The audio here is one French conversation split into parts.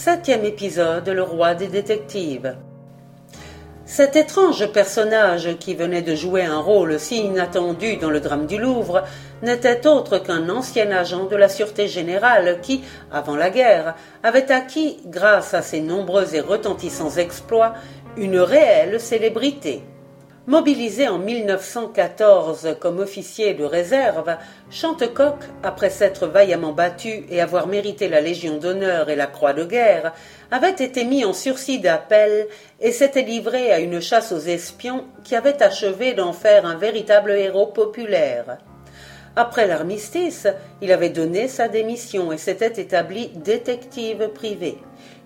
Septième épisode Le roi des détectives. Cet étrange personnage qui venait de jouer un rôle si inattendu dans le drame du Louvre n'était autre qu'un ancien agent de la Sûreté générale qui, avant la guerre, avait acquis, grâce à ses nombreux et retentissants exploits, une réelle célébrité. Mobilisé en 1914 comme officier de réserve, Chantecoq, après s'être vaillamment battu et avoir mérité la Légion d'honneur et la Croix de guerre, avait été mis en sursis d'appel et s'était livré à une chasse aux espions qui avait achevé d'en faire un véritable héros populaire. Après l'armistice, il avait donné sa démission et s'était établi détective privé.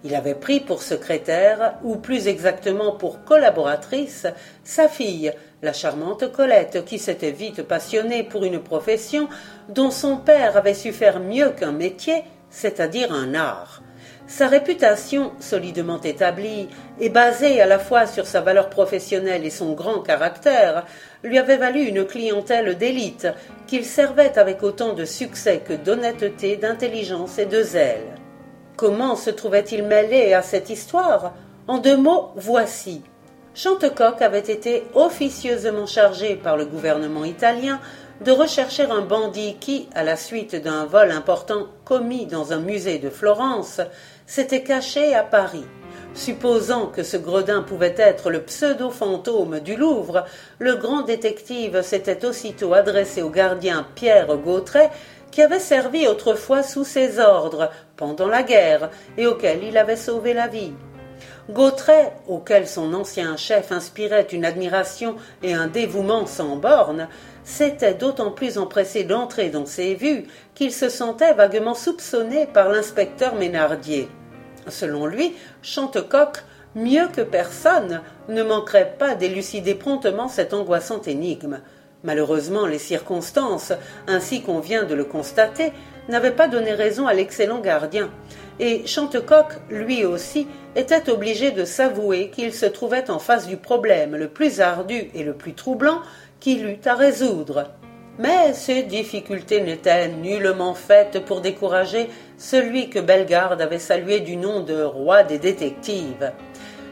Il avait pris pour secrétaire, ou plus exactement pour collaboratrice, sa fille, la charmante Colette, qui s'était vite passionnée pour une profession dont son père avait su faire mieux qu'un métier, c'est-à-dire un art. Sa réputation, solidement établie et basée à la fois sur sa valeur professionnelle et son grand caractère, lui avait valu une clientèle d'élite qu'il servait avec autant de succès que d'honnêteté, d'intelligence et de zèle. Comment se trouvait-il mêlé à cette histoire? En deux mots, voici. Chantecoq avait été officieusement chargé par le gouvernement italien de rechercher un bandit qui, à la suite d'un vol important commis dans un musée de Florence, s'était caché à Paris. Supposant que ce gredin pouvait être le pseudo-fantôme du Louvre, le grand détective s'était aussitôt adressé au gardien Pierre Gautret qui avait servi autrefois sous ses ordres pendant la guerre et auquel il avait sauvé la vie. Gautret, auquel son ancien chef inspirait une admiration et un dévouement sans bornes, s'était d'autant plus empressé d'entrer dans ses vues qu'il se sentait vaguement soupçonné par l'inspecteur Ménardier. Selon lui, Chantecoq, mieux que personne, ne manquerait pas d'élucider promptement cette angoissante énigme. Malheureusement, les circonstances, ainsi qu'on vient de le constater, n'avaient pas donné raison à l'excellent gardien, et Chantecoq, lui aussi, était obligé de s'avouer qu'il se trouvait en face du problème le plus ardu et le plus troublant qu'il eût à résoudre. Mais ces difficultés n'étaient nullement faites pour décourager celui que Bellegarde avait salué du nom de roi des détectives.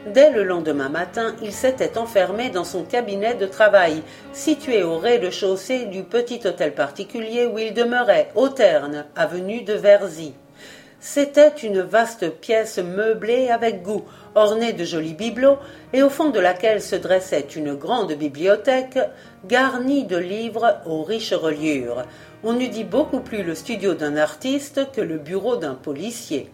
Dès le lendemain matin, il s'était enfermé dans son cabinet de travail, situé au rez-de-chaussée du petit hôtel particulier où il demeurait, au Terne, avenue de Verzy. C'était une vaste pièce meublée avec goût, ornée de jolis bibelots, et au fond de laquelle se dressait une grande bibliothèque, garnie de livres aux riches reliures. On eût dit beaucoup plus le studio d'un artiste que le bureau d'un policier.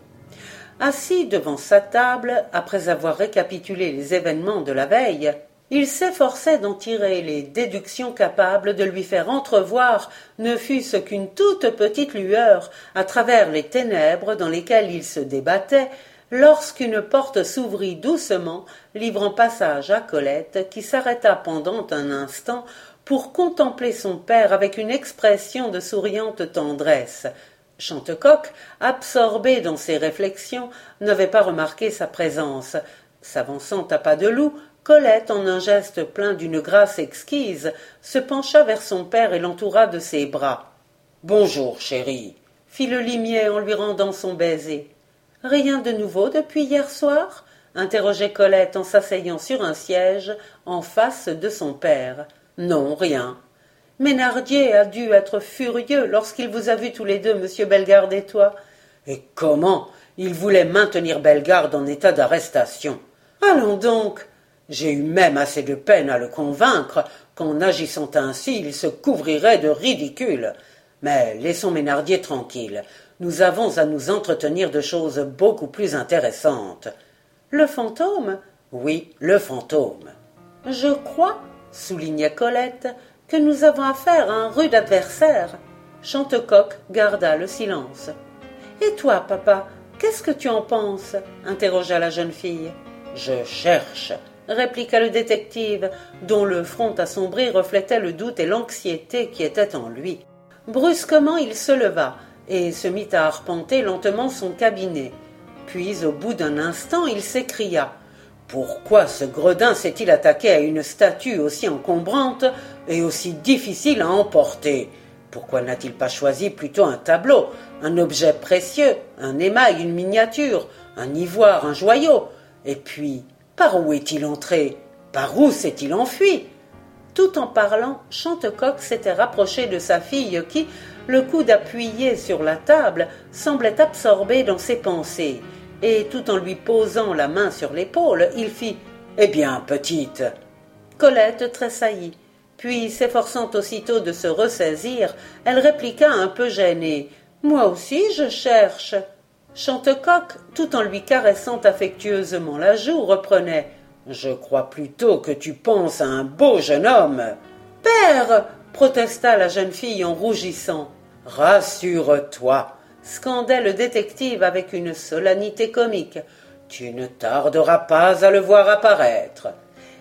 Assis devant sa table, après avoir récapitulé les événements de la veille, il s'efforçait d'en tirer les déductions capables de lui faire entrevoir ne fût-ce qu'une toute petite lueur à travers les ténèbres dans lesquelles il se débattait, lorsqu'une porte s'ouvrit doucement, livrant passage à Colette, qui s'arrêta pendant un instant pour contempler son père avec une expression de souriante tendresse, Chantecoq, absorbé dans ses réflexions, n'avait pas remarqué sa présence. S'avançant à pas de loup, Colette, en un geste plein d'une grâce exquise, se pencha vers son père et l'entoura de ses bras. Bonjour, chérie, fit le limier en lui rendant son baiser. Rien de nouveau depuis hier soir? interrogeait Colette en s'asseyant sur un siège en face de son père. Non, rien, Ménardier a dû être furieux lorsqu'il vous a vus tous les deux, monsieur Bellegarde et toi. Et comment Il voulait maintenir Bellegarde en état d'arrestation? Allons donc. J'ai eu même assez de peine à le convaincre qu'en agissant ainsi il se couvrirait de ridicule. Mais laissons Ménardier tranquille. Nous avons à nous entretenir de choses beaucoup plus intéressantes. Le fantôme? Oui, le fantôme. Je crois, souligna Colette, que nous avons affaire à un rude adversaire. Chantecoq garda le silence. Et toi, papa, qu'est-ce que tu en penses? interrogea la jeune fille. Je cherche, répliqua le détective, dont le front assombri reflétait le doute et l'anxiété qui étaient en lui. Brusquement, il se leva et se mit à arpenter lentement son cabinet. Puis, au bout d'un instant, il s'écria pourquoi ce gredin s'est-il attaqué à une statue aussi encombrante et aussi difficile à emporter? Pourquoi n'a-t-il pas choisi plutôt un tableau, un objet précieux, un émail, une miniature, un ivoire, un joyau? Et puis, par où est-il entré? Par où s'est-il enfui? Tout en parlant, Chantecoq s'était rapproché de sa fille qui, le coude appuyé sur la table, semblait absorbé dans ses pensées, et tout en lui posant la main sur l'épaule, il fit Eh bien, petite Colette tressaillit. Puis, s'efforçant aussitôt de se ressaisir, elle répliqua un peu gênée. Moi aussi je cherche. Chantecoq, tout en lui caressant affectueusement la joue, reprenait. Je crois plutôt que tu penses à un beau jeune homme. Père. protesta la jeune fille en rougissant. Rassure-toi, scandait le détective avec une solennité comique. Tu ne tarderas pas à le voir apparaître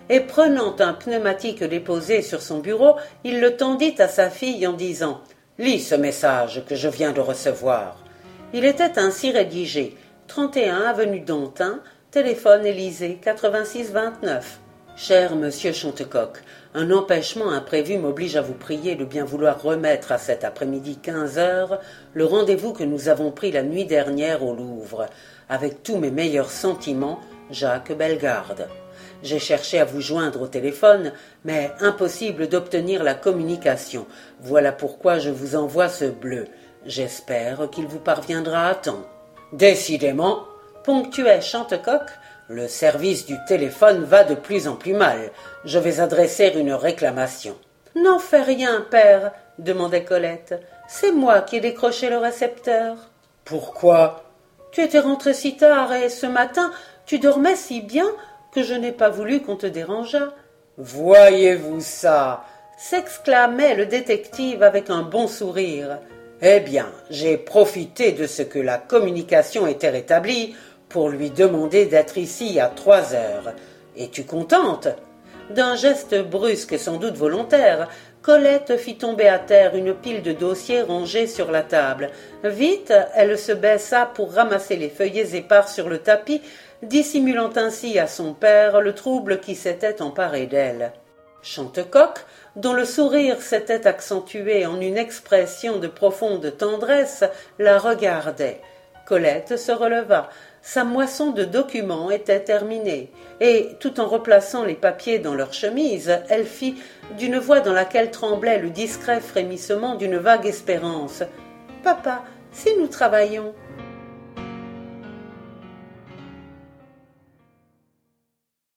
et prenant un pneumatique déposé sur son bureau, il le tendit à sa fille en disant Lis ce message que je viens de recevoir. Il était ainsi rédigé 31 avenue d'Antin, téléphone Élysée 8629. Cher monsieur Chantecoq, un empêchement imprévu m'oblige à vous prier de bien vouloir remettre à cet après-midi quinze heures le rendez-vous que nous avons pris la nuit dernière au Louvre. Avec tous mes meilleurs sentiments, Jacques Bellegarde. J'ai cherché à vous joindre au téléphone, mais impossible d'obtenir la communication. Voilà pourquoi je vous envoie ce bleu. J'espère qu'il vous parviendra à temps. Décidément, ponctuait Chantecoq, le service du téléphone va de plus en plus mal. Je vais adresser une réclamation. N'en fais rien, père, demandait Colette. C'est moi qui ai décroché le récepteur. Pourquoi? Tu étais rentré si tard et ce matin tu dormais si bien que je n'ai pas voulu qu'on te dérangeât. Voyez-vous ça? s'exclamait le détective avec un bon sourire. Eh bien, j'ai profité de ce que la communication était rétablie pour lui demander d'être ici à trois heures. Es-tu contente? D'un geste brusque et sans doute volontaire, Colette fit tomber à terre une pile de dossiers rangés sur la table. Vite, elle se baissa pour ramasser les feuillets épars sur le tapis dissimulant ainsi à son père le trouble qui s'était emparé d'elle. Chantecoq, dont le sourire s'était accentué en une expression de profonde tendresse, la regardait. Colette se releva. Sa moisson de documents était terminée, et, tout en replaçant les papiers dans leur chemise, elle fit, d'une voix dans laquelle tremblait le discret frémissement d'une vague espérance. Papa, si nous travaillons,